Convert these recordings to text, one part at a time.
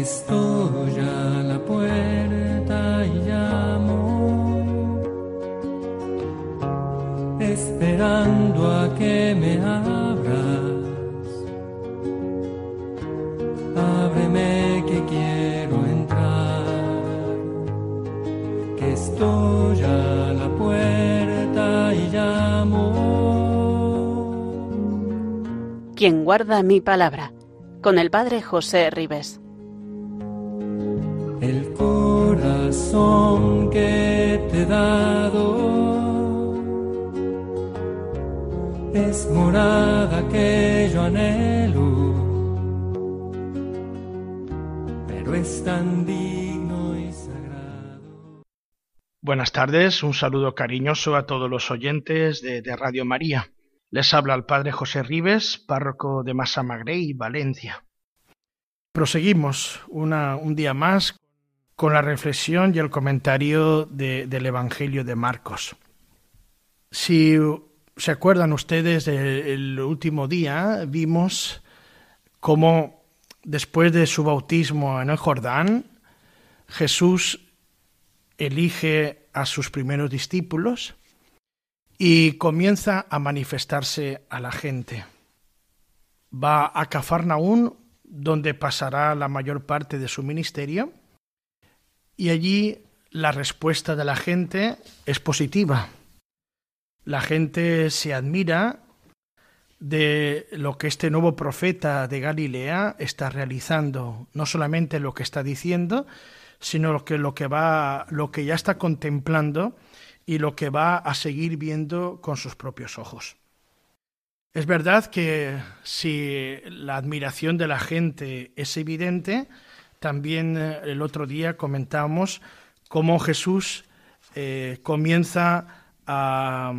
Estoy a la puerta y llamo, esperando a que me abras. Ábreme que quiero entrar, que estoy a la puerta y llamo. Quien guarda mi palabra, con el Padre José Ribes. El corazón que te he dado es morada que yo anhelo, pero es tan digno y sagrado. Buenas tardes, un saludo cariñoso a todos los oyentes de, de Radio María. Les habla el Padre José Ribes, párroco de Massamagrey, Valencia. Proseguimos una, un día más con la reflexión y el comentario de- del Evangelio de Marcos. Si se acuerdan ustedes del último día, vimos cómo después de su bautismo en el Jordán, Jesús elige a sus primeros discípulos y comienza a manifestarse a la gente. Va a Cafarnaún, donde pasará la mayor parte de su ministerio, y allí la respuesta de la gente es positiva. La gente se admira de lo que este nuevo profeta de Galilea está realizando, no solamente lo que está diciendo, sino lo que, lo que va, lo que ya está contemplando y lo que va a seguir viendo con sus propios ojos. Es verdad que si la admiración de la gente es evidente, también eh, el otro día comentábamos cómo Jesús eh, comienza a,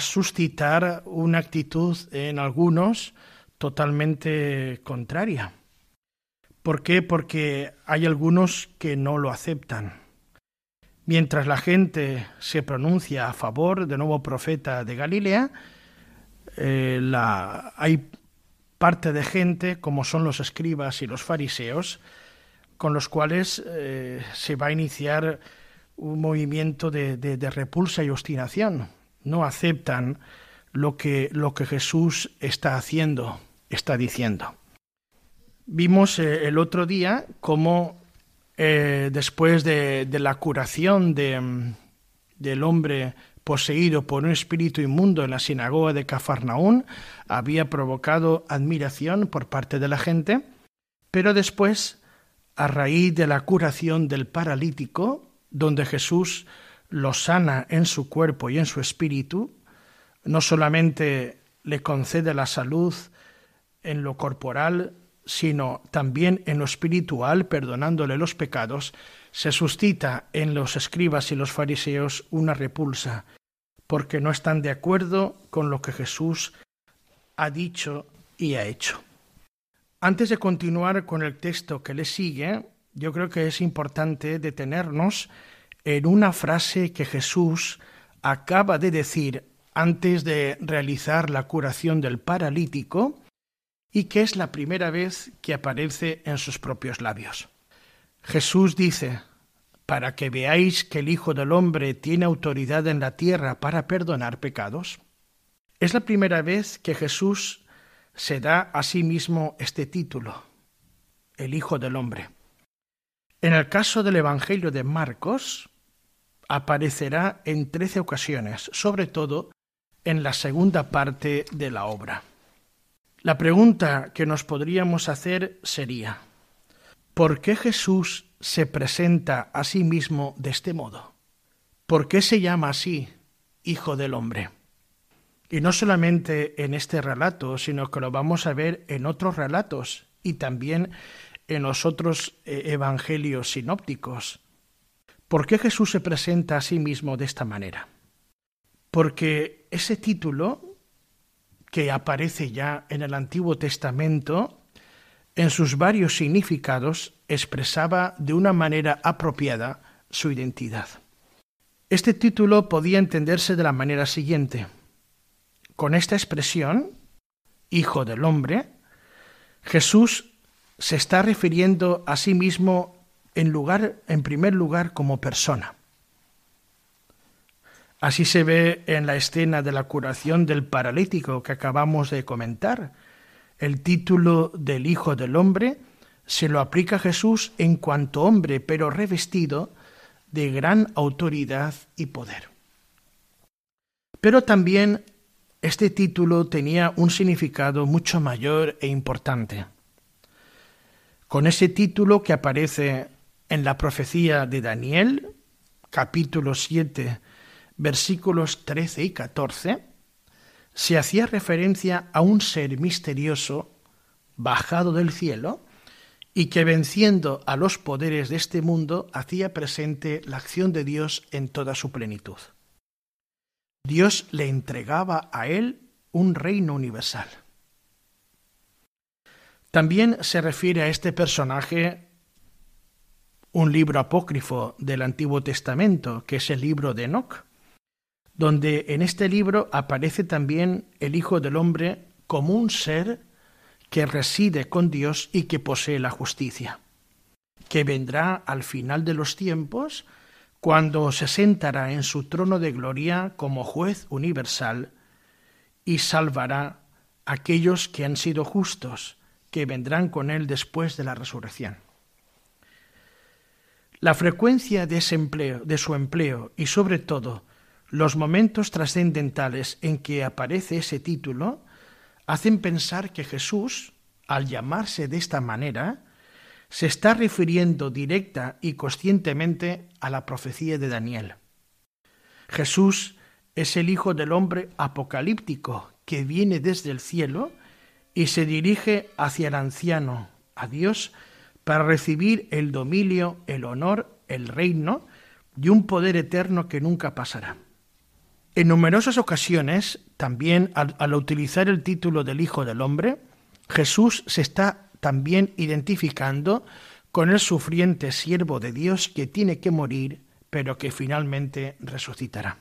suscitar una actitud en algunos totalmente contraria. ¿Por qué? Porque hay algunos que no lo aceptan. Mientras la gente se pronuncia a favor del nuevo profeta de Galilea, eh, hay parte de gente, como son los escribas y los fariseos, con los cuales eh, se va a iniciar un movimiento de, repulsa y obstinación. No aceptan lo que, lo que Jesús está haciendo, está diciendo. Vimos eh, el otro día cómo eh, después de, de, la curación de, del hombre poseído por un espíritu inmundo en la sinagoga de Cafarnaún, había provocado admiración por parte de la gente, pero después, a raíz de la curación del paralítico, donde Jesús lo sana en su cuerpo y en su espíritu, no solamente le concede la salud en lo corporal, sino también en lo espiritual, perdonándole los pecados, se suscita en los escribas y los fariseos una repulsa, porque no están de acuerdo con lo que Jesús ha dicho y ha hecho. Antes de continuar con el texto que le sigue, yo creo que es importante detenernos en una frase que Jesús acaba de decir antes de realizar la curación del paralítico y que es la primera vez que aparece en sus propios labios. Jesús dice, para que veáis que el Hijo del Hombre tiene autoridad en la tierra para perdonar pecados. Es la primera vez que Jesús se da a sí mismo este título, el Hijo del Hombre. En el caso del Evangelio de Marcos, aparecerá en trece ocasiones, sobre todo en la segunda parte de la obra. La pregunta que nos podríamos hacer sería, ¿por qué Jesús se presenta a sí mismo de este modo? ¿Por qué se llama así Hijo del Hombre? Y no solamente en este relato, sino que lo vamos a ver en otros relatos y también en los otros eh, evangelios sinópticos. ¿Por qué Jesús se presenta a sí mismo de esta manera? Porque ese título que aparece ya en el Antiguo Testamento, en sus varios significados, expresaba de una manera apropiada su identidad. Este título podía entenderse de la manera siguiente. Con esta expresión, Hijo del Hombre, Jesús se está refiriendo a sí mismo en lugar en primer lugar como persona. Así se ve en la escena de la curación del paralítico que acabamos de comentar. El título del Hijo del Hombre se lo aplica Jesús en cuanto hombre, pero revestido de gran autoridad y poder. Pero también este título tenía un significado mucho mayor e importante. Con ese título que aparece en la profecía de Daniel, capítulo 7, versículos 13 y 14, se hacía referencia a un ser misterioso bajado del cielo y que venciendo a los poderes de este mundo hacía presente la acción de Dios en toda su plenitud. Dios le entregaba a él un reino universal. También se refiere a este personaje un libro apócrifo del Antiguo Testamento, que es el libro de Enoch, donde en este libro aparece también el Hijo del Hombre como un ser que reside con Dios y que posee la justicia, que vendrá al final de los tiempos cuando se sentará en su trono de gloria como juez universal y salvará a aquellos que han sido justos, que vendrán con él después de la resurrección. La frecuencia de, ese empleo, de su empleo y sobre todo los momentos trascendentales en que aparece ese título hacen pensar que Jesús, al llamarse de esta manera, se está refiriendo directa y conscientemente a la profecía de Daniel. Jesús es el Hijo del Hombre apocalíptico que viene desde el cielo y se dirige hacia el anciano, a Dios, para recibir el dominio, el honor, el reino y un poder eterno que nunca pasará. En numerosas ocasiones, también al, utilizar el título del Hijo del Hombre, Jesús se está también identificando con el sufriente siervo de Dios que tiene que morir, pero que finalmente resucitará.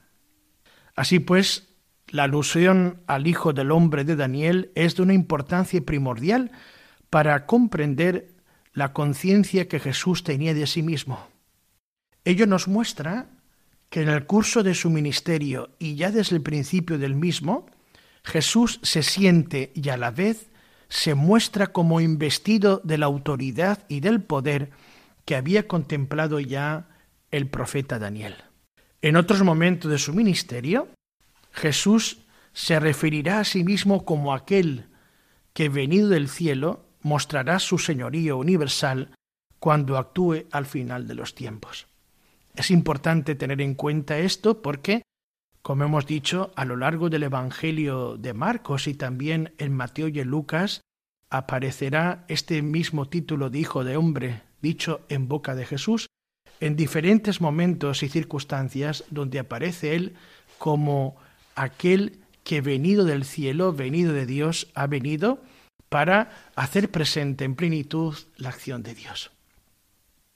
Así pues, la alusión al Hijo del Hombre de Daniel es de una importancia primordial para comprender la conciencia que Jesús tenía de sí mismo. Ello nos muestra que en el curso de su ministerio y ya desde el principio del mismo, Jesús se siente y a la vez se muestra como investido de la autoridad y del poder que había contemplado ya el profeta Daniel. En otros momentos de su ministerio, Jesús se referirá a sí mismo como aquel que venido del cielo mostrará su señorío universal cuando actúe al final de los tiempos. Es importante tener en cuenta esto porque, como hemos dicho, a lo largo del Evangelio de Marcos y también en Mateo y en Lucas, aparecerá este mismo título de Hijo de Hombre dicho en boca de Jesús en diferentes momentos y circunstancias donde aparece Él como aquel que venido del cielo, venido de Dios, ha venido para hacer presente en plenitud la acción de Dios.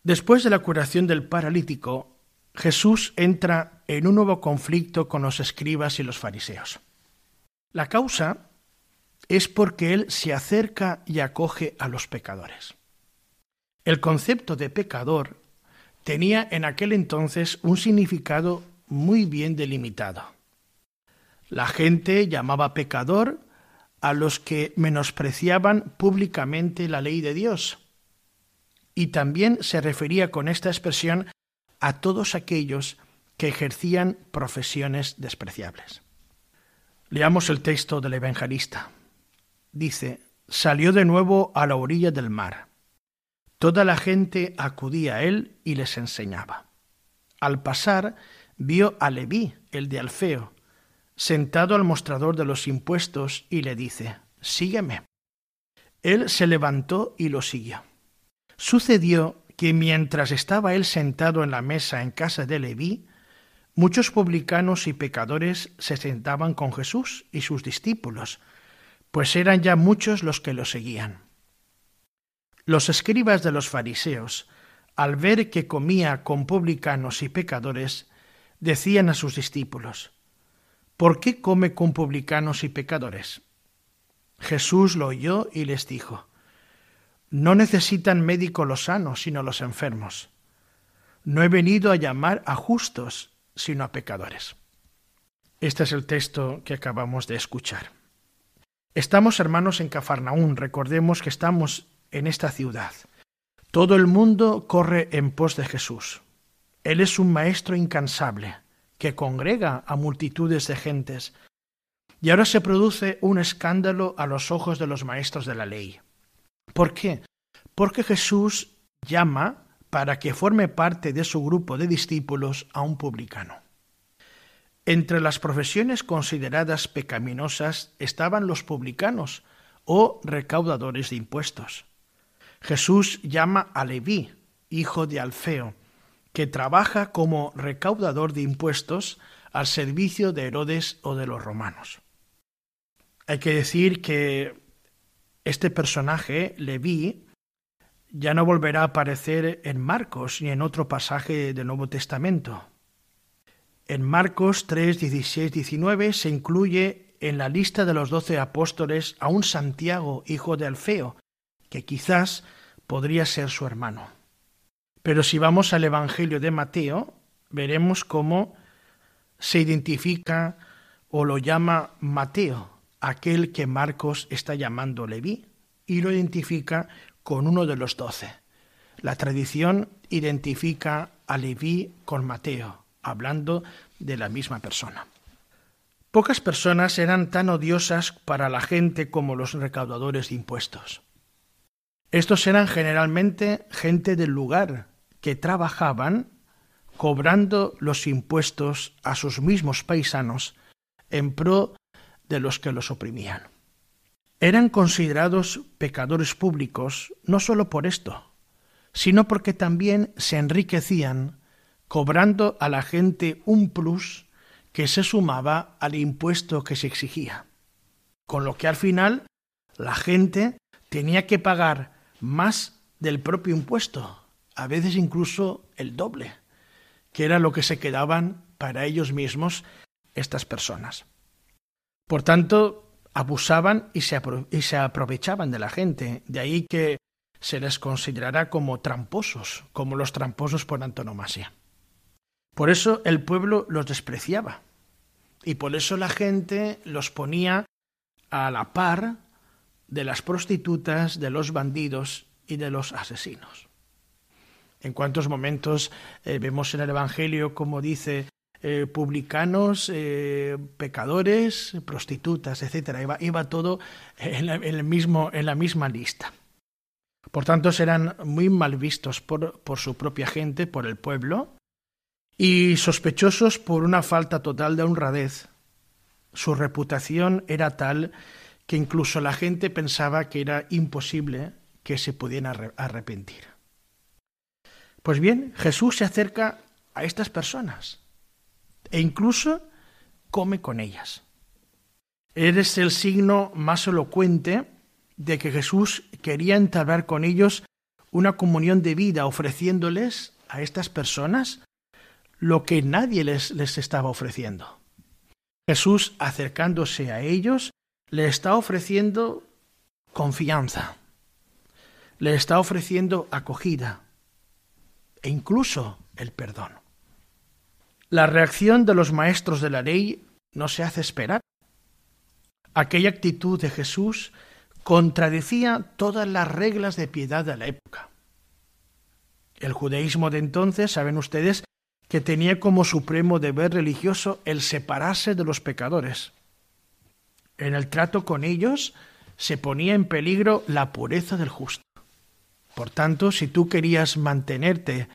Después de la curación del paralítico, Jesús entra en un nuevo conflicto con los escribas y los fariseos. La causa es porque Él se acerca y acoge a los pecadores. El concepto de pecador tenía en aquel entonces un significado muy bien delimitado. La gente llamaba pecador a los que menospreciaban públicamente la ley de Dios. Y también se refería con esta expresión a todos aquellos que ejercían profesiones despreciables. Leamos el texto del evangelista. Dice, salió de nuevo a la orilla del mar. Toda la gente acudía a él y les enseñaba. Al pasar, vio a Leví, el de Alfeo, sentado al mostrador de los impuestos, y le dice, Sígueme. Él se levantó y lo siguió. Sucedió que mientras estaba él sentado en la mesa en casa de Leví, muchos publicanos y pecadores se sentaban con Jesús y sus discípulos, pues eran ya muchos los que lo seguían. Los escribas de los fariseos, al ver que comía con publicanos y pecadores, decían a sus discípulos, ¿Por qué come con publicanos y pecadores? Jesús lo oyó y les dijo, No necesitan médico los sanos, sino los enfermos. No he venido a llamar a justos, sino a pecadores. Este es el texto que acabamos de escuchar. Estamos hermanos en Cafarnaún, recordemos que estamos en esta ciudad. Todo el mundo corre en pos de Jesús. Él es un maestro incansable que congrega a multitudes de gentes. Y ahora se produce un escándalo a los ojos de los maestros de la ley. ¿Por qué? Porque Jesús llama para que forme parte de su grupo de discípulos a un publicano. Entre las profesiones consideradas pecaminosas estaban los publicanos o recaudadores de impuestos. Jesús llama a Leví, hijo de Alfeo, que trabaja como recaudador de impuestos al servicio de Herodes o de los romanos. Hay que decir que este personaje, Leví, ya no volverá a aparecer en Marcos ni en otro pasaje del Nuevo Testamento. En Marcos 3, 16, 19 se incluye en la lista de los doce apóstoles a un Santiago, hijo de Alfeo, que quizás podría ser su hermano. Pero si vamos al Evangelio de Mateo, veremos cómo se identifica o lo llama Mateo, aquel que Marcos está llamando Leví, y lo identifica con uno de los doce. La tradición identifica a Leví con Mateo, hablando de la misma persona. Pocas personas eran tan odiosas para la gente como los recaudadores de impuestos. Estos eran generalmente gente del lugar que trabajaban cobrando los impuestos a sus mismos paisanos en pro de los que los oprimían. Eran considerados pecadores públicos no sólo por esto, sino porque también se enriquecían cobrando a la gente un plus que se sumaba al impuesto que se exigía. Con lo que al final la gente tenía que pagar más del propio impuesto, a veces incluso el doble, que era lo que se quedaban para ellos mismos estas personas. Por tanto, abusaban y se, y se aprovechaban de la gente, de ahí que se les considerará como tramposos, como los tramposos por antonomasia. Por eso el pueblo los despreciaba y por eso la gente los ponía a la par de las prostitutas, de los bandidos y de los asesinos. En cuántos momentos eh, vemos en el Evangelio como dice eh, publicanos, eh, pecadores, prostitutas, etc. Iba, todo en la, el mismo, en la misma lista. Por tanto, serán muy mal vistos por, por su propia gente, por el pueblo, y sospechosos por una falta total de honradez. Su reputación era tal que incluso la gente pensaba que era imposible que se pudieran arrepentir. Pues bien, Jesús se acerca a estas personas e incluso come con ellas. Eres el signo más elocuente de que Jesús quería entablar con ellos una comunión de vida, ofreciéndoles a estas personas lo que nadie les, les estaba ofreciendo. Jesús, acercándose a ellos, le está ofreciendo confianza, le está ofreciendo acogida e incluso el perdón. La reacción de los maestros de la ley no se hace esperar. Aquella actitud de Jesús contradecía todas las reglas de piedad de la época. El judaísmo de entonces, saben ustedes, que tenía como supremo deber religioso el separarse de los pecadores. En el trato con ellos se ponía en peligro la pureza del justo. Por tanto, si tú querías mantenerte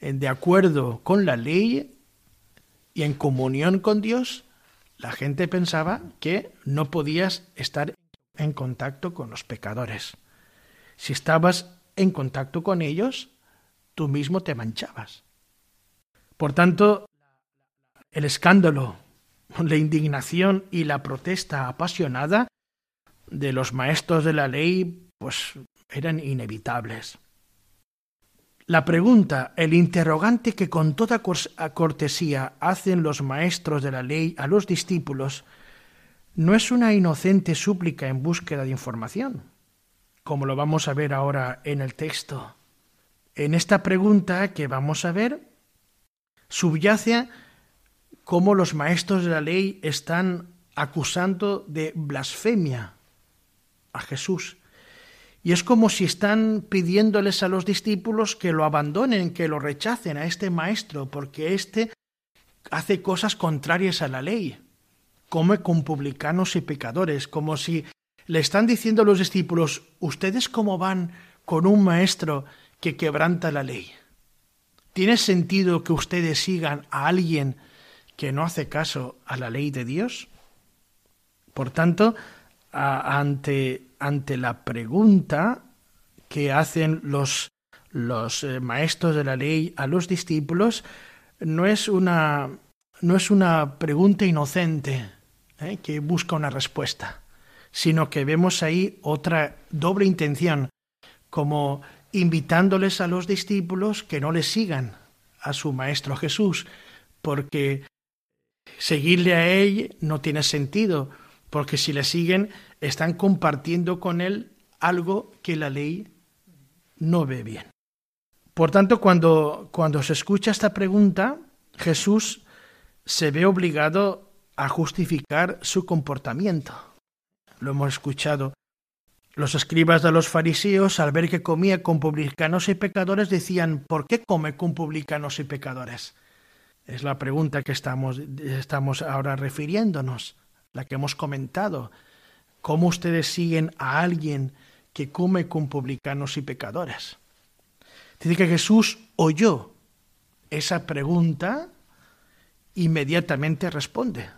de acuerdo con la ley y en comunión con Dios, la gente pensaba que no podías estar en contacto con los pecadores. Si estabas en contacto con ellos, tú mismo te manchabas. Por tanto, el escándalo, la indignación y la protesta apasionada de los maestros de la ley, pues eran inevitables. La pregunta, el interrogante que con toda cortesía hacen los maestros de la ley a los discípulos, no es una inocente súplica en búsqueda de información. como lo vamos a ver ahora en el texto. En esta pregunta que vamos a ver, subyace cómo los maestros de la ley están acusando de blasfemia a Jesús. Y es como si están pidiéndoles a los discípulos que lo abandonen, que lo rechacen a este maestro, porque éste hace cosas contrarias a la ley, come con publicanos y pecadores, como si le están diciendo a los discípulos, ¿ustedes cómo van con un maestro que quebranta la ley? ¿Tiene sentido que ustedes sigan a alguien que no hace caso a la ley de Dios? Por tanto, ante, ante la pregunta que hacen los, los eh, maestros de la ley a los discípulos, no es una, no es una pregunta inocente eh, que busca una respuesta sino que vemos ahí otra doble intención, como invitándoles a los discípulos que no le sigan a su Maestro Jesús, porque seguirle a Él no tiene sentido, porque si le siguen están compartiendo con Él algo que la ley no ve bien. Por tanto, cuando, cuando se escucha esta pregunta, Jesús se ve obligado a justificar su comportamiento lo hemos escuchado. Los escribas de los fariseos, al ver que comía con publicanos y pecadores, decían, ¿por qué come con publicanos y pecadores? Es la pregunta que estamos, estamos ahora refiriéndonos, la que hemos comentado. ¿Cómo ustedes siguen a alguien que come con publicanos y pecadores? Dice que Jesús oyó esa pregunta, inmediatamente responde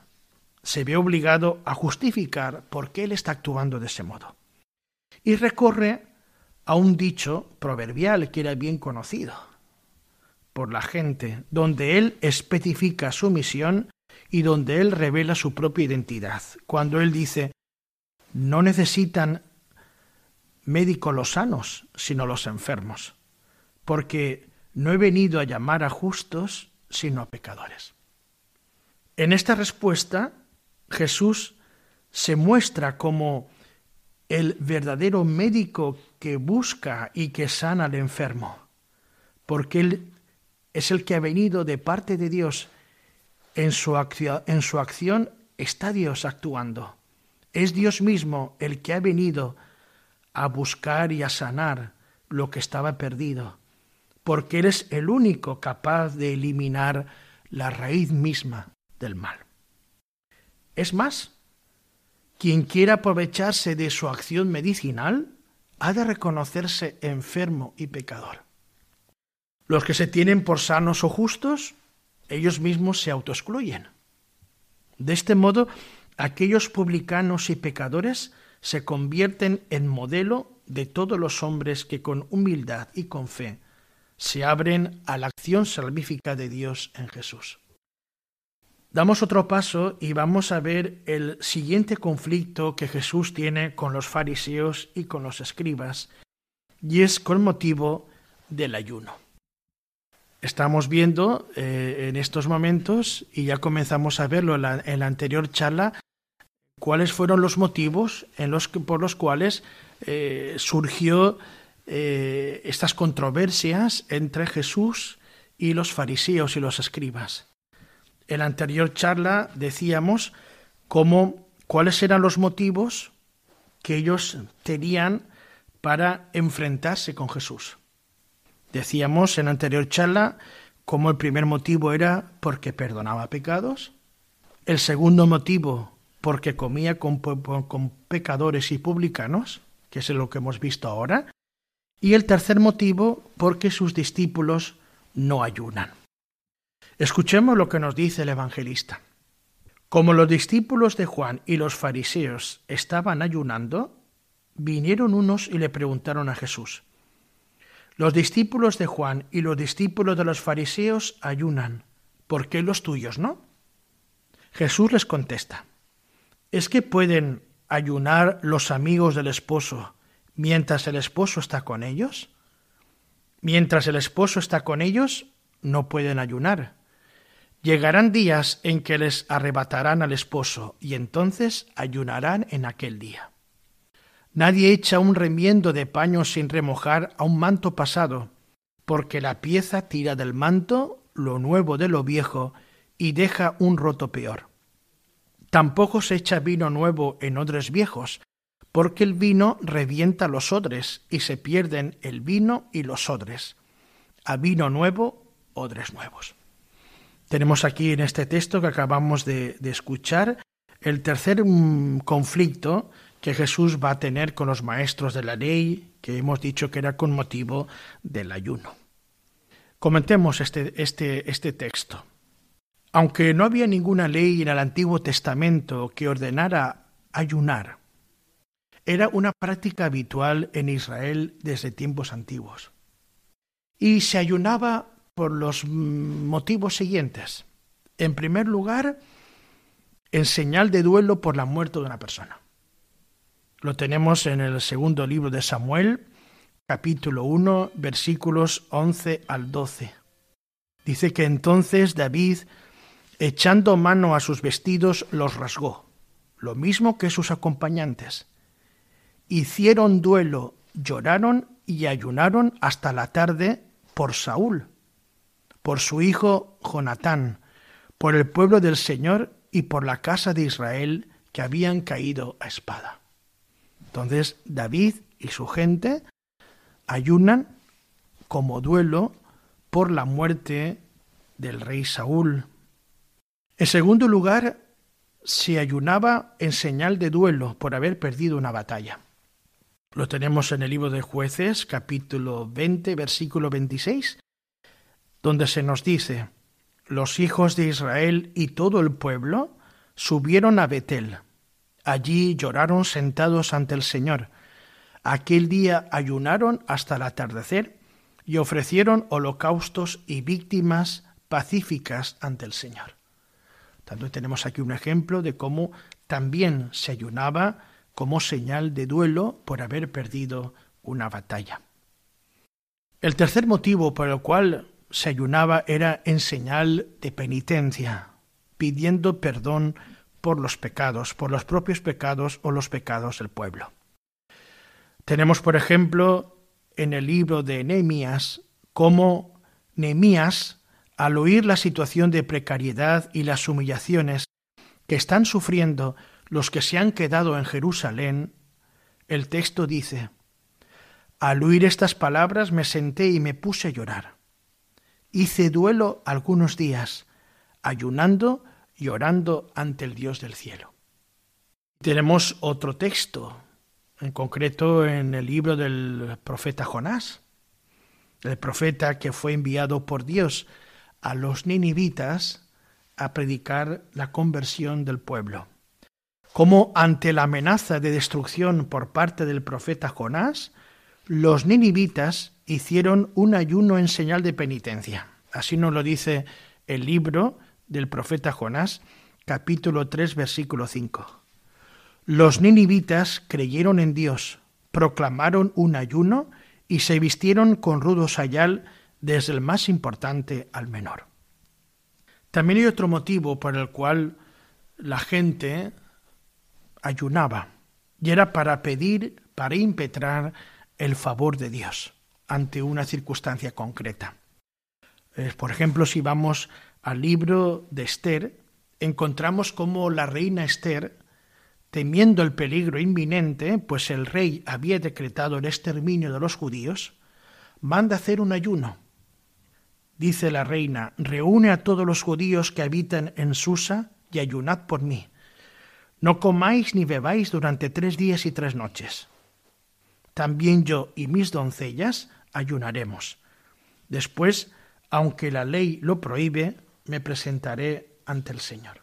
se ve obligado a justificar por qué él está actuando de ese modo. Y recorre a un dicho proverbial que era bien conocido por la gente, donde él especifica su misión y donde él revela su propia identidad. Cuando él dice, no necesitan médicos los sanos, sino los enfermos, porque no he venido a llamar a justos, sino a pecadores. En esta respuesta, Jesús se muestra como el verdadero médico que busca y que sana al enfermo, porque Él es el que ha venido de parte de Dios. En su, acción, está Dios actuando. Es Dios mismo el que ha venido a buscar y a sanar lo que estaba perdido, porque Él es el único capaz de eliminar la raíz misma del mal. Es más, quien quiera aprovecharse de su acción medicinal ha de reconocerse enfermo y pecador. Los que se tienen por sanos o justos, ellos mismos se autoexcluyen. De este modo, aquellos publicanos y pecadores se convierten en modelo de todos los hombres que con humildad y con fe se abren a la acción salvífica de Dios en Jesús. Damos otro paso y vamos a ver el siguiente conflicto que Jesús tiene con los fariseos y con los escribas, y es con motivo del ayuno. Estamos viendo eh, en estos momentos, y ya comenzamos a verlo en la, anterior charla, cuáles fueron los motivos por los cuales eh, surgió eh, estas controversias entre Jesús y los fariseos y los escribas. En la anterior charla decíamos cómo, cuáles eran los motivos que ellos tenían para enfrentarse con Jesús. Decíamos en la anterior charla cómo el primer motivo era porque perdonaba pecados, el segundo motivo porque comía con, con, pecadores y publicanos, que es lo que hemos visto ahora, y el tercer motivo porque sus discípulos no ayunan. Escuchemos lo que nos dice el evangelista. Como los discípulos de Juan y los fariseos estaban ayunando, vinieron unos y le preguntaron a Jesús, Los discípulos de Juan y los discípulos de los fariseos ayunan, ¿por qué los tuyos no? Jesús les contesta, ¿es que pueden ayunar los amigos del esposo mientras el esposo está con ellos? Mientras el esposo está con ellos, no pueden ayunar Llegarán días en que les arrebatarán al esposo y entonces ayunarán en aquel día. Nadie echa un remiendo de paño sin remojar a un manto pasado, porque la pieza tira del manto lo nuevo de lo viejo y deja un roto peor. Tampoco se echa vino nuevo en odres viejos, porque el vino revienta los odres y se pierden el vino y los odres. A vino nuevo, odres nuevos. Tenemos aquí en este texto que acabamos de, de escuchar el tercer mm, conflicto que Jesús va a tener con los maestros de la ley, que hemos dicho que era con motivo del ayuno. Comentemos este, este, este texto. Aunque no había ninguna ley en el Antiguo Testamento que ordenara ayunar, era una práctica habitual en Israel desde tiempos antiguos. Y se ayunaba por los motivos siguientes. En primer lugar, en señal de duelo por la muerte de una persona. Lo tenemos en el segundo libro de Samuel, capítulo 1, versículos 11 al 12. Dice que entonces David echando mano a sus vestidos, los rasgó, lo mismo que sus acompañantes. Hicieron duelo, lloraron y ayunaron hasta la tarde por Saúl, por su hijo Jonatán, por el pueblo del Señor y por la casa de Israel que habían caído a espada. Entonces David y su gente ayunan como duelo por la muerte del rey Saúl, en segundo lugar, se ayunaba en señal de duelo por haber perdido una batalla. Lo tenemos en el libro de jueces, capítulo 20, versículo 26, donde se nos dice, los hijos de Israel y todo el pueblo subieron a Betel. Allí lloraron sentados ante el Señor. Aquel día ayunaron hasta el atardecer y ofrecieron holocaustos y víctimas pacíficas ante el Señor. Tanto tenemos aquí un ejemplo de cómo también se ayunaba como señal de duelo por haber perdido una batalla. El tercer motivo por el cual se ayunaba era en señal de penitencia, pidiendo perdón por los pecados, por los propios pecados o los pecados del pueblo. Tenemos, por ejemplo, en el libro de Nehemías, cómo Nehemías al oír la situación de precariedad y las humillaciones que están sufriendo los que se han quedado en Jerusalén, el texto dice, Al oír estas palabras me senté y me puse a llorar. Hice duelo algunos días, ayunando y orando ante el Dios del cielo. Tenemos otro texto, en concreto en el libro del profeta Jonás, el profeta que fue enviado por Dios a los ninivitas a predicar la conversión del pueblo. Como ante la amenaza de destrucción por parte del profeta Jonás, los ninivitas hicieron un ayuno en señal de penitencia. Así nos lo dice el libro del profeta Jonás, capítulo 3, versículo 5. Los ninivitas creyeron en Dios, proclamaron un ayuno y se vistieron con rudo sayal desde el más importante al menor. También hay otro motivo por el cual la gente ayunaba, y era para pedir, para impetrar el favor de Dios ante una circunstancia concreta. Por ejemplo, si vamos al libro de Esther, encontramos cómo la reina Esther, temiendo el peligro inminente, pues el rey había decretado el exterminio de los judíos, manda hacer un ayuno Dice la reina, reúne a todos los judíos que habitan en Susa y ayunad por mí. No comáis ni bebáis durante tres días y tres noches. También yo y mis doncellas ayunaremos. Después, aunque la ley lo prohíbe, me presentaré ante el Señor.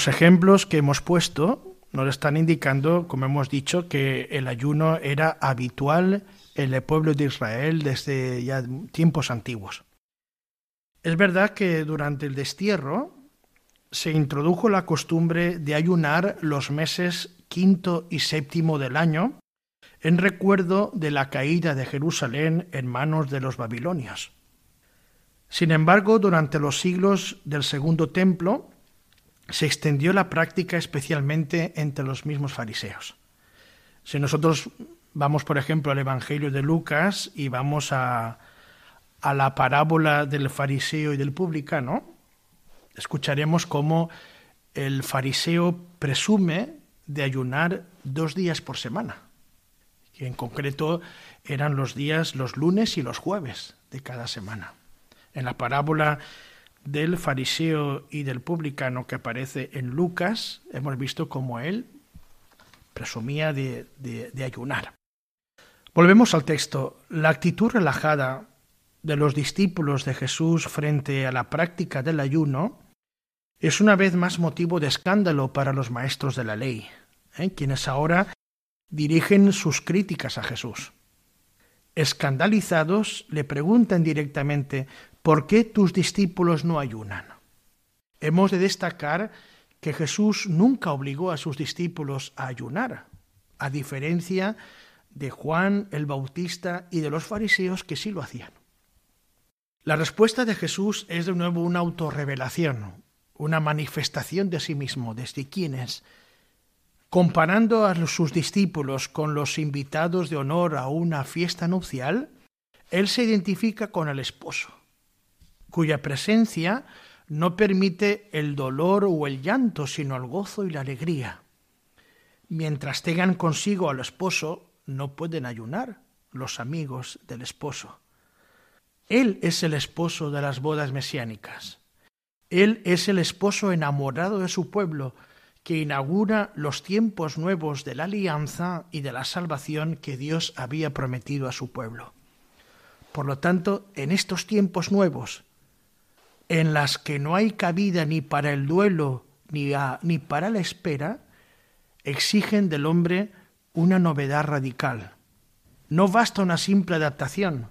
Los ejemplos que hemos puesto nos están indicando, como hemos dicho, que el ayuno era habitual en el pueblo de Israel desde ya tiempos antiguos. Es verdad que durante el destierro se introdujo la costumbre de ayunar los meses quinto y séptimo del año en recuerdo de la caída de Jerusalén en manos de los babilonios. Sin embargo, durante los siglos del Segundo Templo se extendió la práctica especialmente entre los mismos fariseos. Si nosotros vamos, por ejemplo, al Evangelio de Lucas y vamos a, la parábola del fariseo y del publicano, escucharemos cómo el fariseo presume de ayunar dos días por semana, que en concreto eran los días los lunes y los jueves de cada semana. En la parábola del fariseo y del publicano que aparece en Lucas, hemos visto cómo él presumía de, ayunar. Volvemos al texto. La actitud relajada de los discípulos de Jesús frente a la práctica del ayuno es una vez más motivo de escándalo para los maestros de la ley, ¿eh? quienes ahora dirigen sus críticas a Jesús. Escandalizados le preguntan directamente ¿por qué tus discípulos no ayunan? Hemos de destacar que Jesús nunca obligó a sus discípulos a ayunar, a diferencia de Juan el Bautista y de los fariseos que sí lo hacían. La respuesta de Jesús es de nuevo una autorrevelación, una manifestación de sí mismo, desde quién es. Comparando a sus discípulos con los invitados de honor a una fiesta nupcial, él se identifica con el esposo cuya presencia no permite el dolor o el llanto, sino el gozo y la alegría. Mientras tengan consigo al esposo, no pueden ayunar los amigos del esposo. Él es el esposo de las bodas mesiánicas. Él es el esposo enamorado de su pueblo, que inaugura los tiempos nuevos de la alianza y de la salvación que Dios había prometido a su pueblo. Por lo tanto, en estos tiempos nuevos, en las que no hay cabida ni para el duelo ni, ni para la espera, exigen del hombre una novedad radical. No basta una simple adaptación.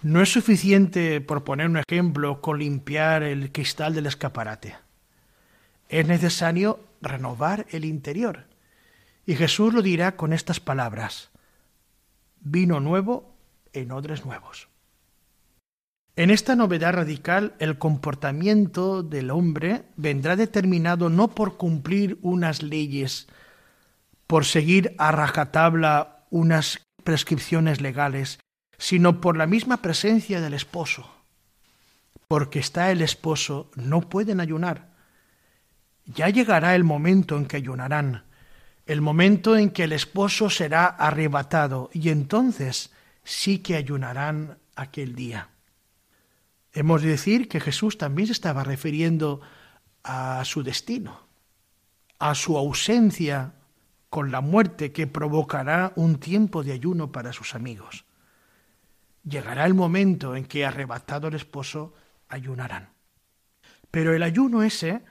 No es suficiente, por poner un ejemplo, con limpiar el cristal del escaparate. Es necesario renovar el interior. Y Jesús lo dirá con estas palabras. Vino nuevo en odres nuevos. En esta novedad radical, el comportamiento del hombre vendrá determinado no por cumplir unas leyes, por seguir a rajatabla unas prescripciones legales, sino por la misma presencia del esposo. Porque está el esposo, no pueden ayunar. Ya llegará el momento en que ayunarán, el momento en que el esposo será arrebatado, y entonces sí que ayunarán aquel día. Hemos de decir que Jesús también se estaba refiriendo a su destino, a su ausencia con la muerte que provocará un tiempo de ayuno para sus amigos. Llegará el momento en que, arrebatado el esposo, ayunarán. Pero el ayuno ese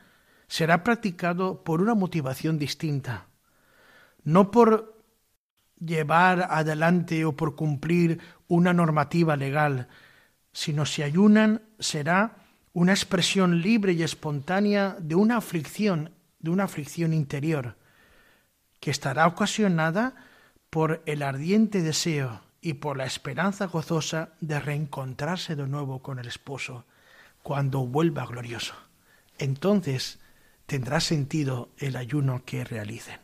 será practicado por una motivación distinta, no por llevar adelante o por cumplir una normativa legal, sino si ayunan será una expresión libre y espontánea de una aflicción, de una aflicción interior, que estará ocasionada por el ardiente deseo y por la esperanza gozosa de reencontrarse de nuevo con el esposo cuando vuelva glorioso. Entonces tendrá sentido el ayuno que realicen.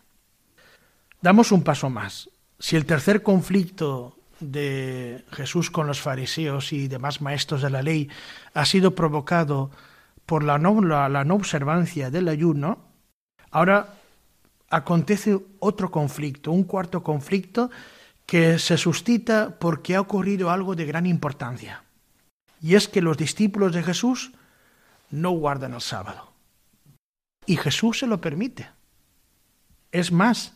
Damos un paso más. Si el tercer conflicto de Jesús con los fariseos y demás maestros de la ley ha sido provocado por la no, la, no observancia del ayuno, ahora acontece otro conflicto, un cuarto conflicto que se suscita porque ha ocurrido algo de gran importancia. Y es que los discípulos de Jesús no guardan el sábado. Y Jesús se lo permite. Es más,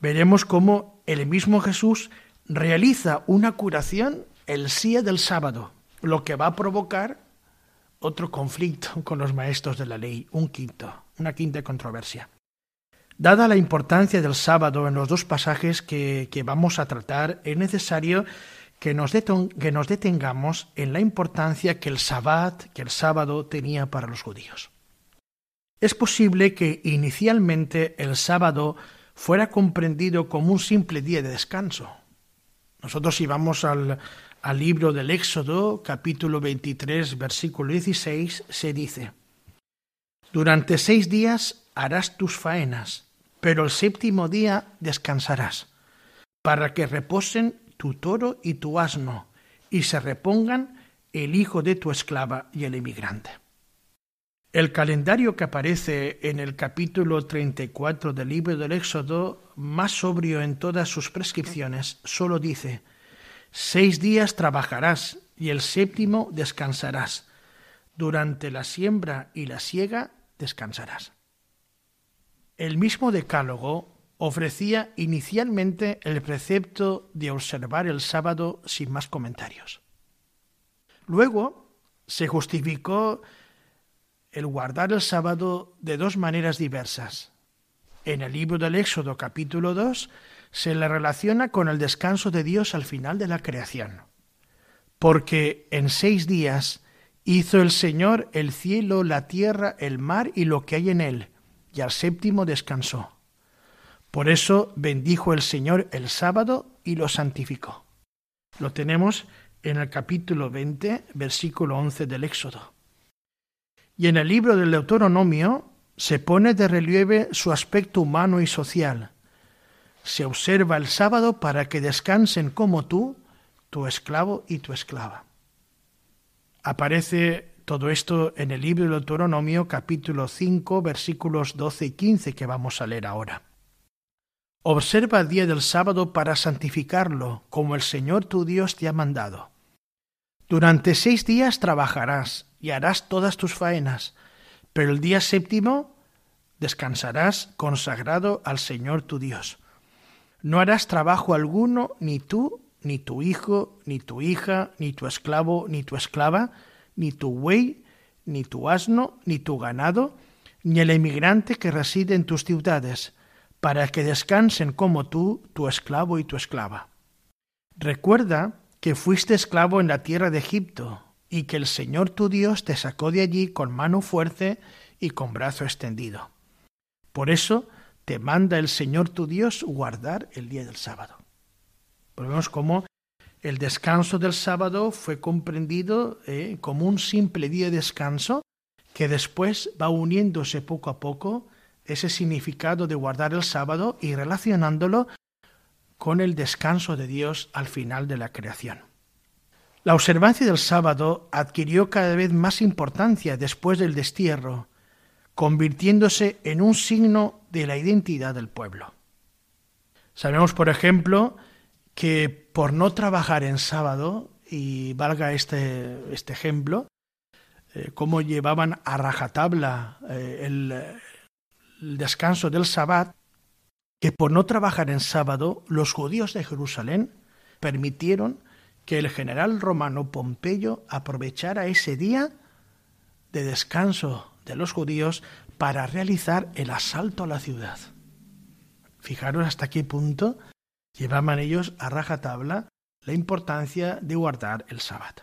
veremos cómo el mismo Jesús realiza una curación el día del sábado, lo que va a provocar otro conflicto con los maestros de la ley, un quinto. una quinta controversia. Dada la importancia del sábado en los dos pasajes que, vamos a tratar, es necesario que nos, detengamos en la importancia que el sabbat, que el sábado tenía para los judíos. Es posible que inicialmente el sábado fuera comprendido como un simple día de descanso. Nosotros si vamos al, al libro del Éxodo, capítulo 23, versículo 16, se dice, Durante seis días harás tus faenas, pero el séptimo día descansarás, para que reposen tu toro y tu asno, y se repongan el hijo de tu esclava y el emigrante. El calendario que aparece en el capítulo 34 del libro del Éxodo, más sobrio en todas sus prescripciones, solo dice, Seis días trabajarás y el séptimo descansarás. Durante la siembra y la siega descansarás. El mismo decálogo ofrecía inicialmente el precepto de observar el sábado sin más comentarios. Luego se justificó el guardar el sábado de dos maneras diversas. En el libro del Éxodo capítulo 2 se le relaciona con el descanso de Dios al final de la creación. Porque en seis días hizo el Señor el cielo, la tierra, el mar y lo que hay en él, y al séptimo descansó. Por eso bendijo el Señor el sábado y lo santificó. Lo tenemos en el capítulo 20, versículo 11 del Éxodo. Y en el libro del Deuteronomio se pone de relieve su aspecto humano y social. Se observa el sábado para que descansen como tú, tu esclavo y tu esclava. Aparece todo esto en el libro del Deuteronomio capítulo 5 versículos 12 y 15 que vamos a leer ahora. Observa el día del sábado para santificarlo, como el Señor tu Dios te ha mandado. Durante seis días trabajarás y harás todas tus faenas, pero el día séptimo descansarás consagrado al Señor tu Dios. No harás trabajo alguno, ni tú, ni tu hijo, ni tu hija, ni tu esclavo, ni tu esclava, ni tu buey, ni tu asno, ni tu ganado, ni el emigrante que reside en tus ciudades, para que descansen como tú, tu esclavo y tu esclava. Recuerda que fuiste esclavo en la tierra de Egipto, y que el Señor tu Dios te sacó de allí con mano fuerte y con brazo extendido. Por eso te manda el Señor tu Dios guardar el día del sábado. Vemos cómo el descanso del sábado fue comprendido eh, como un simple día de descanso que después va uniéndose poco a poco ese significado de guardar el sábado y relacionándolo con el descanso de Dios al final de la creación. La observancia del sábado adquirió cada vez más importancia después del destierro, convirtiéndose en un signo de la identidad del pueblo. Sabemos, por ejemplo, que por no trabajar en sábado, y valga este, este ejemplo, eh, cómo llevaban a rajatabla eh, el, el descanso del sabbat, que por no trabajar en sábado, los judíos de Jerusalén permitieron que el general romano Pompeyo aprovechara ese día de descanso de los judíos para realizar el asalto a la ciudad. Fijaros hasta qué punto llevaban ellos a rajatabla la importancia de guardar el sábado.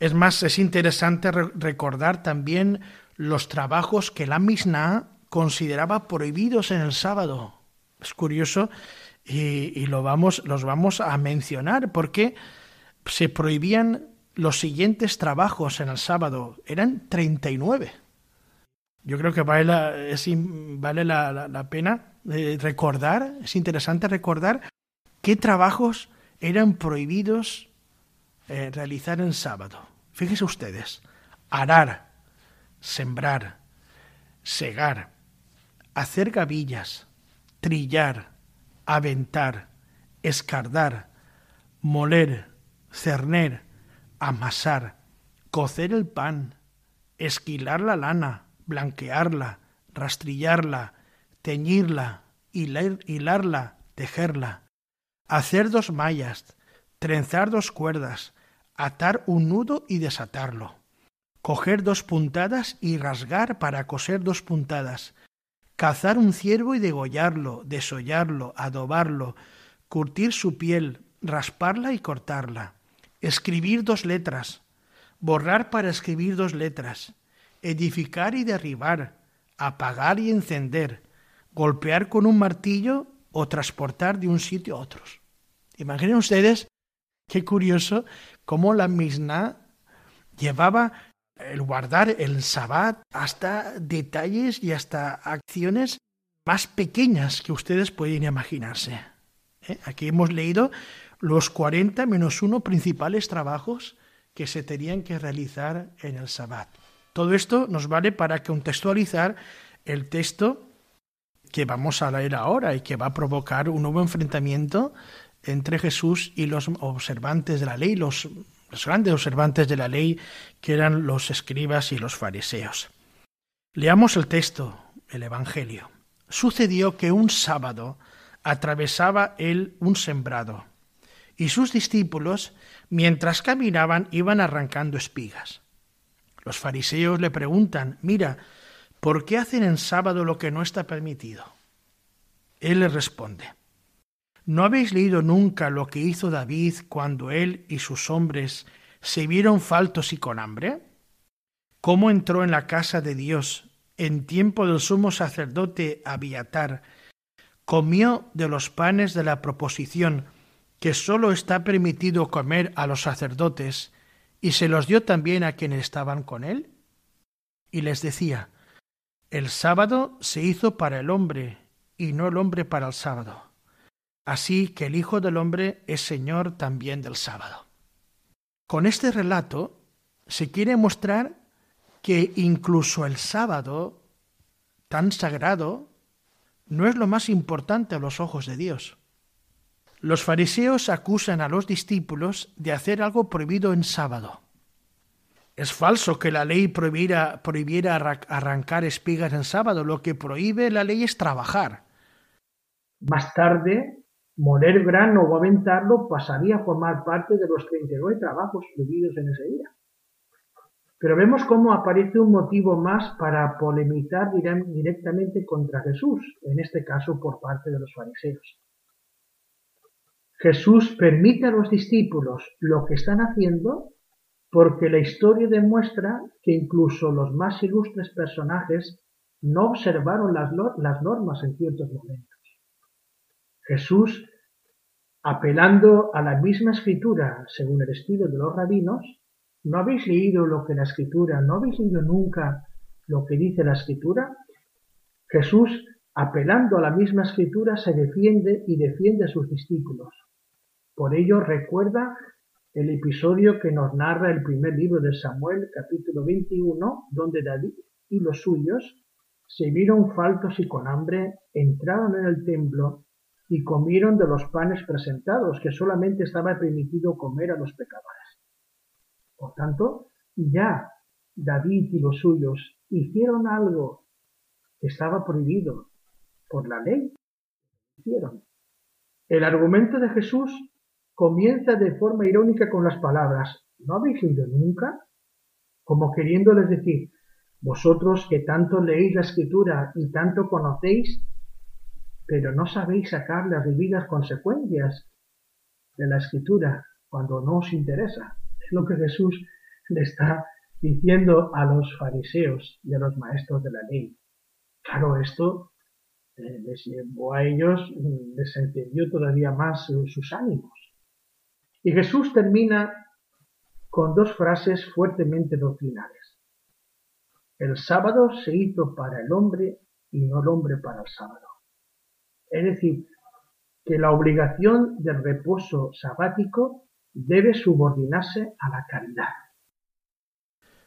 Es más, es interesante recordar también los trabajos que la Mishnah consideraba prohibidos en el sábado. Es curioso y, lo vamos, los vamos a mencionar porque se prohibían los siguientes trabajos en el sábado. Eran 39. Yo creo que vale la, vale la, pena eh, recordar, es interesante recordar qué trabajos eran prohibidos eh, realizar en sábado. Fíjense ustedes, arar, sembrar, segar, hacer gavillas, trillar, aventar, escardar, moler, cerner, amasar, cocer el pan, esquilar la lana, blanquearla, rastrillarla, teñirla, hilarla, tejerla, hacer dos mallas, trenzar dos cuerdas, atar un nudo y desatarlo, coger dos puntadas y rasgar para coser dos puntadas, cazar un ciervo y degollarlo, desollarlo, adobarlo, curtir su piel, rasparla y cortarla, escribir dos letras, borrar para escribir dos letras, edificar y derribar, apagar y encender, golpear con un martillo o transportar de un sitio a otro. Imaginen ustedes qué curioso cómo la Misna llevaba el guardar el sabbat hasta detalles y hasta acciones más pequeñas que ustedes pueden imaginarse. ¿Eh? Aquí hemos leído los 40 menos uno principales trabajos que se tenían que realizar en el sabbat. Todo esto nos vale para contextualizar el texto que vamos a leer ahora y que va a provocar un nuevo enfrentamiento entre Jesús y los observantes de la ley, los los grandes observantes de la ley, que eran los escribas y los fariseos. Leamos el texto, el Evangelio. Sucedió que un sábado atravesaba él un sembrado, y sus discípulos, mientras caminaban, iban arrancando espigas. Los fariseos le preguntan, mira, ¿por qué hacen en sábado lo que no está permitido? Él les responde, ¿No habéis leído nunca lo que hizo David cuando él y sus hombres se vieron faltos y con hambre? ¿Cómo entró en la casa de Dios en tiempo del sumo sacerdote Abiatar? Comió de los panes de la proposición que sólo está permitido comer a los sacerdotes y se los dio también a quienes estaban con él? Y les decía, el sábado se hizo para el hombre y no el hombre para el sábado así que el Hijo del Hombre es Señor también del sábado. Con este relato se quiere mostrar que incluso el sábado, tan sagrado, no es lo más importante a los ojos de Dios. Los fariseos acusan a los discípulos de hacer algo prohibido en sábado. Es falso que la ley prohibiera, prohibiera arrancar espigas en sábado. Lo que prohíbe la ley es trabajar. Más tarde, Moler grano o aventarlo pasaría a formar parte de los 39 trabajos prohibidos en ese día. Pero vemos cómo aparece un motivo más para polemizar directamente contra Jesús, en este caso por parte de los fariseos. Jesús permite a los discípulos lo que están haciendo porque la historia demuestra que incluso los más ilustres personajes no observaron las, las normas en ciertos momentos. Jesús, apelando a la misma escritura según el estilo de los rabinos, ¿no habéis leído lo que la escritura, no habéis leído nunca lo que dice la escritura? Jesús, apelando a la misma escritura, se defiende y defiende a sus discípulos. Por ello recuerda el episodio que nos narra el primer libro de Samuel, capítulo 21, donde David y los suyos se vieron faltos y con hambre, entraron en el templo y comieron de los panes presentados, que solamente estaba permitido comer a los pecadores. Por tanto, ya David y los suyos hicieron algo que estaba prohibido por la ley. Hicieron. El argumento de Jesús comienza de forma irónica con las palabras, ¿no habéis leído nunca? Como queriéndoles decir, vosotros que tanto leéis la escritura y tanto conocéis, pero no sabéis sacar las debidas consecuencias de la escritura cuando no os interesa. Es lo que Jesús le está diciendo a los fariseos y a los maestros de la ley. Claro, esto eh, les llevó a ellos, les encendió todavía más sus ánimos. Y Jesús termina con dos frases fuertemente doctrinales. El sábado se hizo para el hombre y no el hombre para el sábado. Es decir, que la obligación del reposo sabático debe subordinarse a la caridad.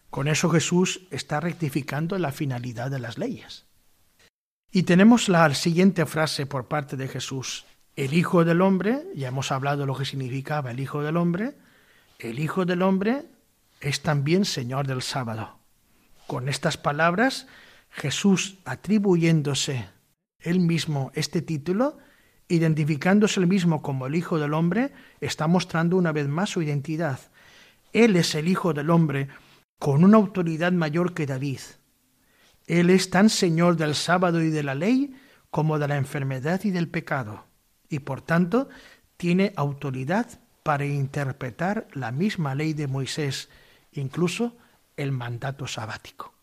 Con eso Jesús está rectificando la finalidad de las leyes. Y tenemos la siguiente frase por parte de Jesús. El Hijo del Hombre, ya hemos hablado de lo que significaba el Hijo del Hombre, el Hijo del Hombre es también Señor del sábado. Con estas palabras, Jesús atribuyéndose él mismo este título, identificándose él mismo como el Hijo del Hombre, está mostrando una vez más su identidad. Él es el Hijo del Hombre con una autoridad mayor que David. Él es tan señor del sábado y de la ley como de la enfermedad y del pecado, y por tanto tiene autoridad para interpretar la misma ley de Moisés, incluso el mandato sabático.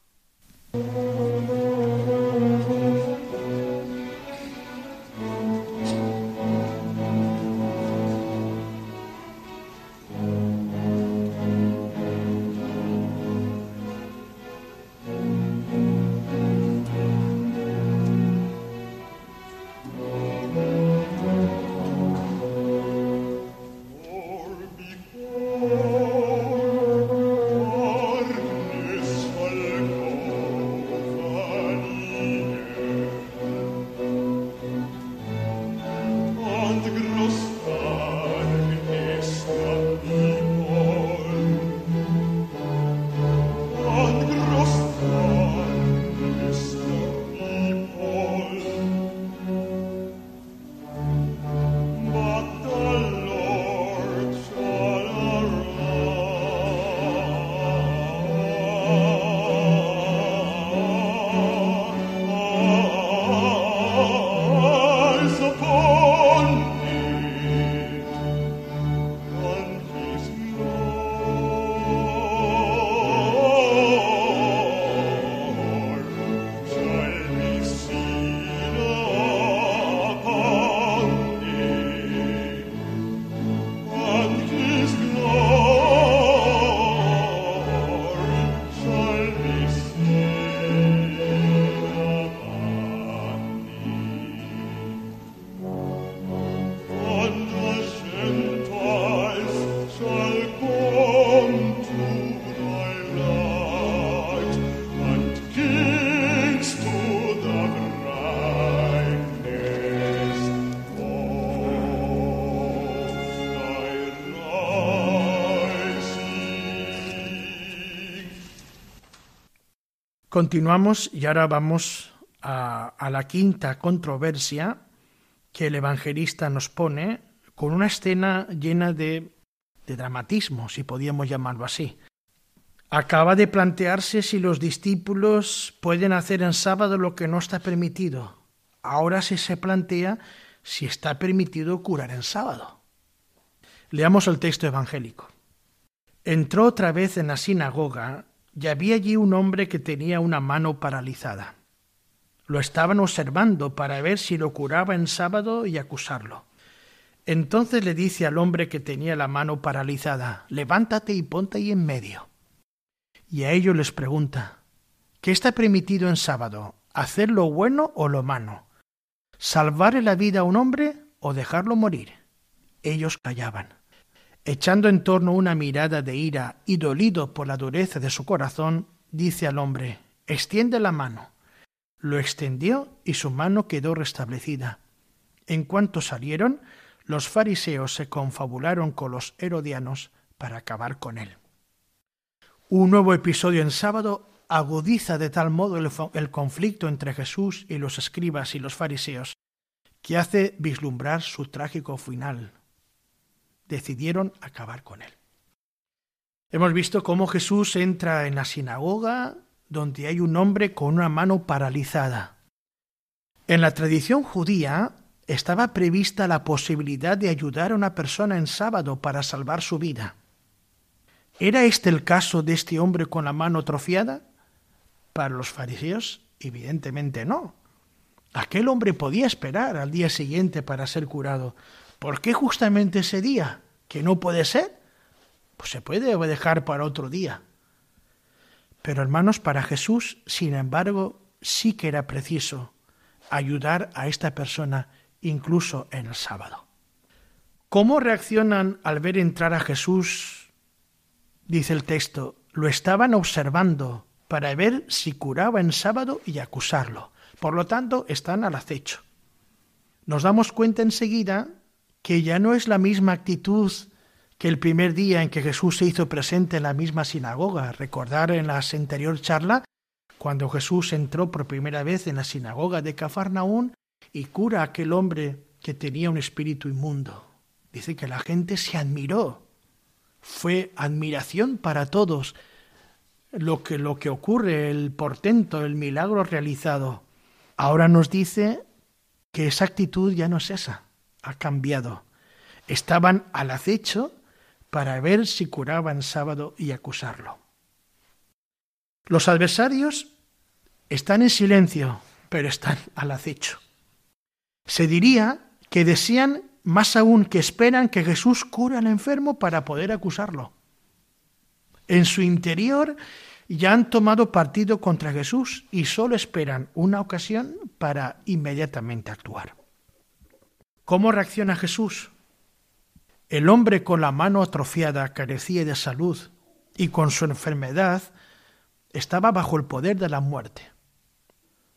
Continuamos y ahora vamos a, la quinta controversia que el evangelista nos pone con una escena llena de, de dramatismo, si podíamos llamarlo así. Acaba de plantearse si los discípulos pueden hacer en sábado lo que no está permitido. Ahora se se plantea si está permitido curar en sábado. Leamos el texto evangélico. Entró otra vez en la sinagoga y había allí un hombre que tenía una mano paralizada. Lo estaban observando para ver si lo curaba en sábado y acusarlo. Entonces le dice al hombre que tenía la mano paralizada, levántate y ponte ahí en medio. Y a ellos les pregunta, ¿qué está permitido en sábado? ¿Hacer lo bueno o lo malo? ¿Salvarle la vida a un hombre o dejarlo morir? Ellos callaban. Echando en torno una mirada de ira y dolido por la dureza de su corazón, dice al hombre, extiende la mano. Lo extendió y su mano quedó restablecida. En cuanto salieron, los fariseos se confabularon con los herodianos para acabar con él. Un nuevo episodio en sábado agudiza de tal modo el, el, conflicto entre Jesús y los escribas y los fariseos, que hace vislumbrar su trágico final decidieron acabar con él. Hemos visto cómo Jesús entra en la sinagoga donde hay un hombre con una mano paralizada. En la tradición judía estaba prevista la posibilidad de ayudar a una persona en sábado para salvar su vida. ¿Era este el caso de este hombre con la mano atrofiada? Para los fariseos, evidentemente no. Aquel hombre podía esperar al día siguiente para ser curado, ¿Por qué justamente ese día? ¿Que no puede ser? Pues se puede dejar para otro día. Pero hermanos, para Jesús, sin embargo, sí que era preciso ayudar a esta persona incluso en el sábado. ¿Cómo reaccionan al ver entrar a Jesús? Dice el texto, lo estaban observando para ver si curaba en sábado y acusarlo. Por lo tanto, están al acecho. Nos damos cuenta enseguida que ya no es la misma actitud que el primer día en que Jesús se hizo presente en la misma sinagoga. Recordar en la anterior charla cuando Jesús entró por primera vez en la sinagoga de Cafarnaún y cura a aquel hombre que tenía un espíritu inmundo. Dice que la gente se admiró. Fue admiración para todos lo que, lo que ocurre, el portento, el milagro realizado. Ahora nos dice que esa actitud ya no es esa, ha cambiado. Estaban al acecho para ver si curaban sábado y acusarlo. Los adversarios están en silencio, pero están al acecho. Se diría que desean más aún que esperan que Jesús cure al enfermo para poder acusarlo. En su interior ya han tomado partido contra Jesús y solo esperan una ocasión para inmediatamente actuar. ¿Cómo reacciona Jesús? El hombre con la mano atrofiada carecía de salud y con su enfermedad estaba bajo el poder de la muerte.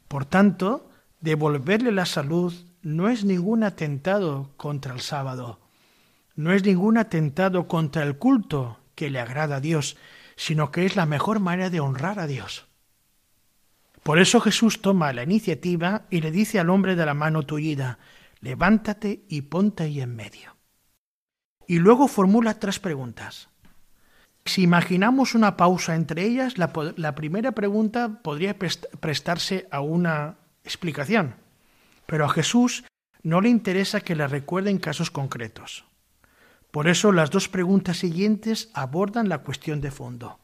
Por tanto, devolverle la salud no es ningún atentado contra el sábado, no es ningún atentado contra el culto que le agrada a Dios, sino que es la mejor manera de honrar a Dios. Por eso Jesús toma la iniciativa y le dice al hombre de la mano tullida, levántate y ponte ahí en medio. Y luego formula tres preguntas. Si imaginamos una pausa entre ellas, la, primera pregunta podría prestarse a una explicación. Pero a Jesús no le interesa que le recuerden casos concretos. Por eso las dos preguntas siguientes abordan la cuestión de fondo.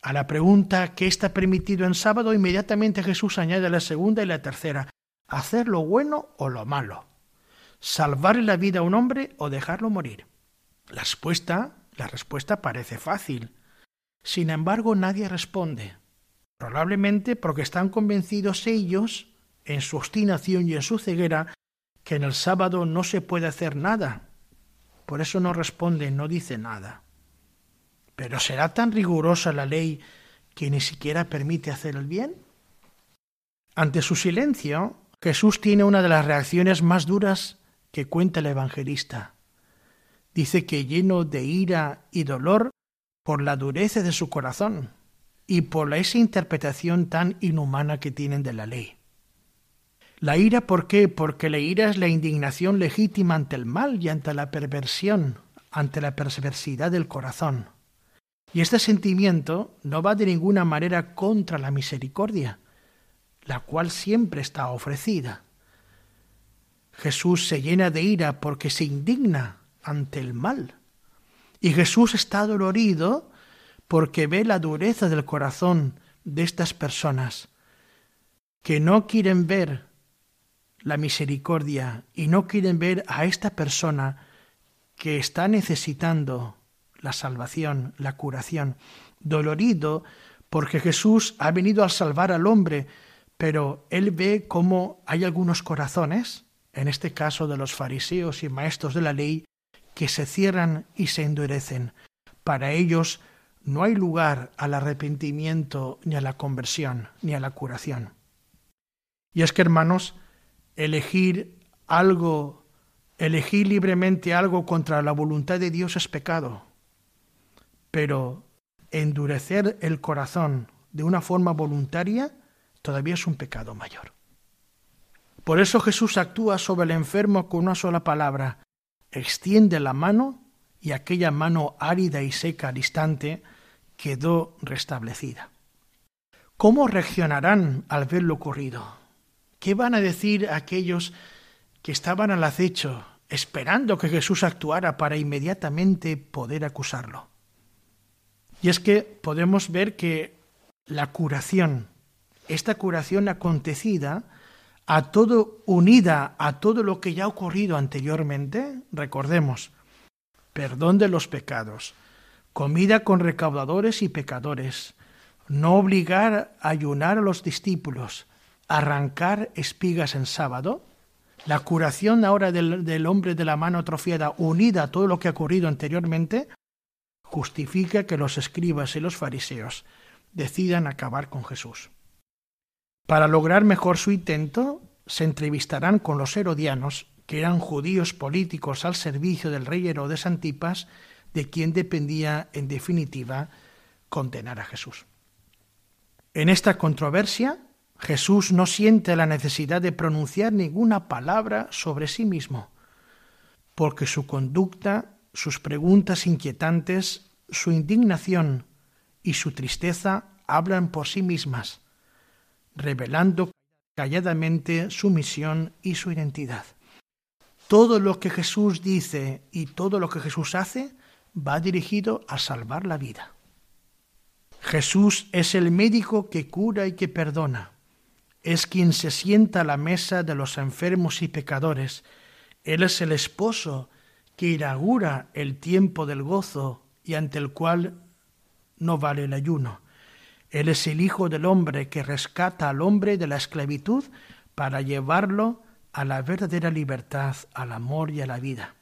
A la pregunta ¿qué está permitido en sábado? inmediatamente Jesús añade la segunda y la tercera, hacer lo bueno o lo malo, salvarle la vida a un hombre o dejarlo morir. La respuesta, la respuesta parece fácil. Sin embargo, nadie responde, probablemente porque están convencidos ellos en su obstinación y en su ceguera que en el sábado no se puede hacer nada. Por eso no responde, no dice nada. Pero ¿será tan rigurosa la ley que ni siquiera permite hacer el bien? Ante su silencio, Jesús tiene una de las reacciones más duras que cuenta el evangelista. Dice que lleno de ira y dolor por la dureza de su corazón y por esa interpretación tan inhumana que tienen de la ley. La ira, ¿por qué? Porque la ira es la indignación legítima ante el mal y ante la perversión, ante la perversidad del corazón. Y este sentimiento no va de ninguna manera contra la misericordia, la cual siempre está ofrecida. Jesús se llena de ira porque se indigna ante el mal. Y Jesús está dolorido porque ve la dureza del corazón de estas personas, que no quieren ver la misericordia y no quieren ver a esta persona que está necesitando la salvación, la curación, dolorido porque Jesús ha venido a salvar al hombre, pero él ve cómo hay algunos corazones, en este caso de los fariseos y maestros de la ley, que se cierran y se endurecen. Para ellos no hay lugar al arrepentimiento, ni a la conversión, ni a la curación. Y es que, hermanos, elegir algo, elegir libremente algo contra la voluntad de Dios es pecado. Pero endurecer el corazón de una forma voluntaria todavía es un pecado mayor. Por eso Jesús actúa sobre el enfermo con una sola palabra, extiende la mano y aquella mano árida y seca al instante quedó restablecida. ¿Cómo reaccionarán al ver lo ocurrido? ¿Qué van a decir aquellos que estaban al acecho, esperando que Jesús actuara para inmediatamente poder acusarlo? Y es que podemos ver que la curación, esta curación acontecida, a todo unida a todo lo que ya ha ocurrido anteriormente, recordemos, perdón de los pecados, comida con recaudadores y pecadores, no obligar a ayunar a los discípulos, arrancar espigas en sábado, la curación ahora del, hombre de la mano atrofiada unida a todo lo que ha ocurrido anteriormente, justifica que los escribas y los fariseos decidan acabar con Jesús. Para lograr mejor su intento, se entrevistarán con los herodianos, que eran judíos políticos al servicio del rey Herodes Antipas, de quien dependía, en definitiva, condenar a Jesús. En esta controversia, Jesús no siente la necesidad de pronunciar ninguna palabra sobre sí mismo, porque su conducta, sus preguntas inquietantes, su indignación y su tristeza hablan por sí mismas, revelando calladamente su misión y su identidad. Todo lo que Jesús dice y todo lo que Jesús hace va dirigido a salvar la vida. Jesús es el médico que cura y que perdona. Es quien se sienta a la mesa de los enfermos y pecadores. Él es el esposo que inaugura el tiempo del gozo y ante el cual no vale el ayuno. Él es el Hijo del hombre que rescata al hombre de la esclavitud para llevarlo a la verdadera libertad, al amor y a la vida.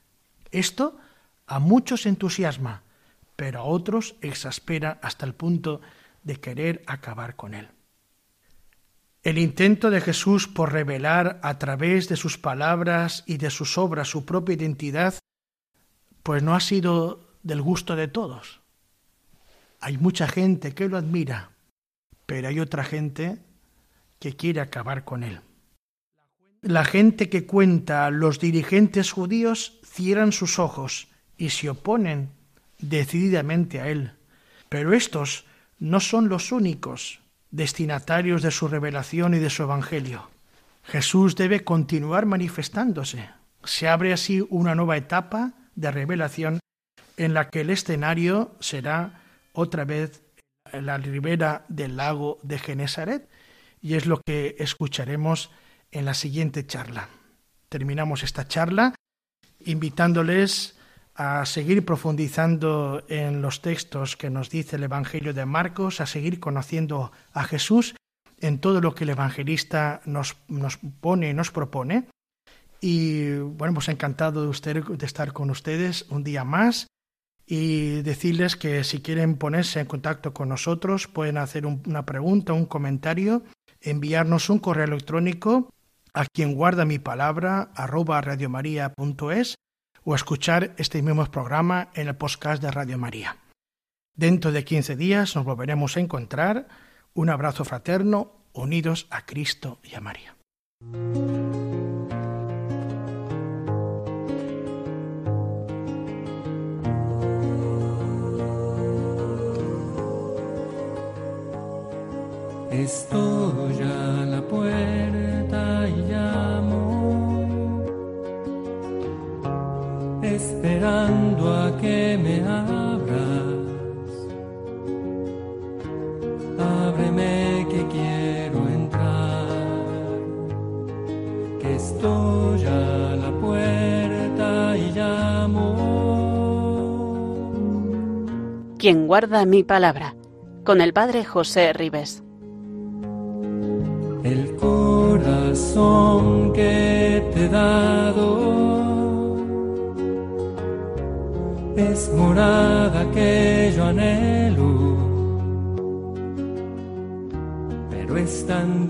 Esto a muchos entusiasma, pero a otros exaspera hasta el punto de querer acabar con él. El intento de Jesús por revelar a través de sus palabras y de sus obras su propia identidad, pues no ha sido del gusto de todos. Hay mucha gente que lo admira, pero hay otra gente que quiere acabar con él. La gente que cuenta los dirigentes judíos cierran sus ojos y se oponen decididamente a él. Pero estos no son los únicos destinatarios de su revelación y de su evangelio. Jesús debe continuar manifestándose. Se abre así una nueva etapa de revelación en la que el escenario será otra vez la ribera del lago de Genesaret y es lo que escucharemos en la siguiente charla. Terminamos esta charla invitándoles a seguir profundizando en los textos que nos dice el Evangelio de Marcos, a seguir conociendo a Jesús en todo lo que el evangelista nos, nos pone y nos propone. Y bueno, hemos encantado de, usted, de estar con ustedes un día más y decirles que si quieren ponerse en contacto con nosotros pueden hacer una pregunta, un comentario, enviarnos un correo electrónico a quien guarda mi palabra arroba radiomaria.es o escuchar este mismo programa en el podcast de Radio María. Dentro de 15 días nos volveremos a encontrar. Un abrazo fraterno, unidos a Cristo y a María. Estoy a la puerta y llamo, esperando a que me abras. Ábreme que quiero entrar, que estoy a la puerta y llamo. Quien guarda mi palabra, con el Padre José Ribes. El corazón que te he dado es morada que yo anhelo, pero es tan.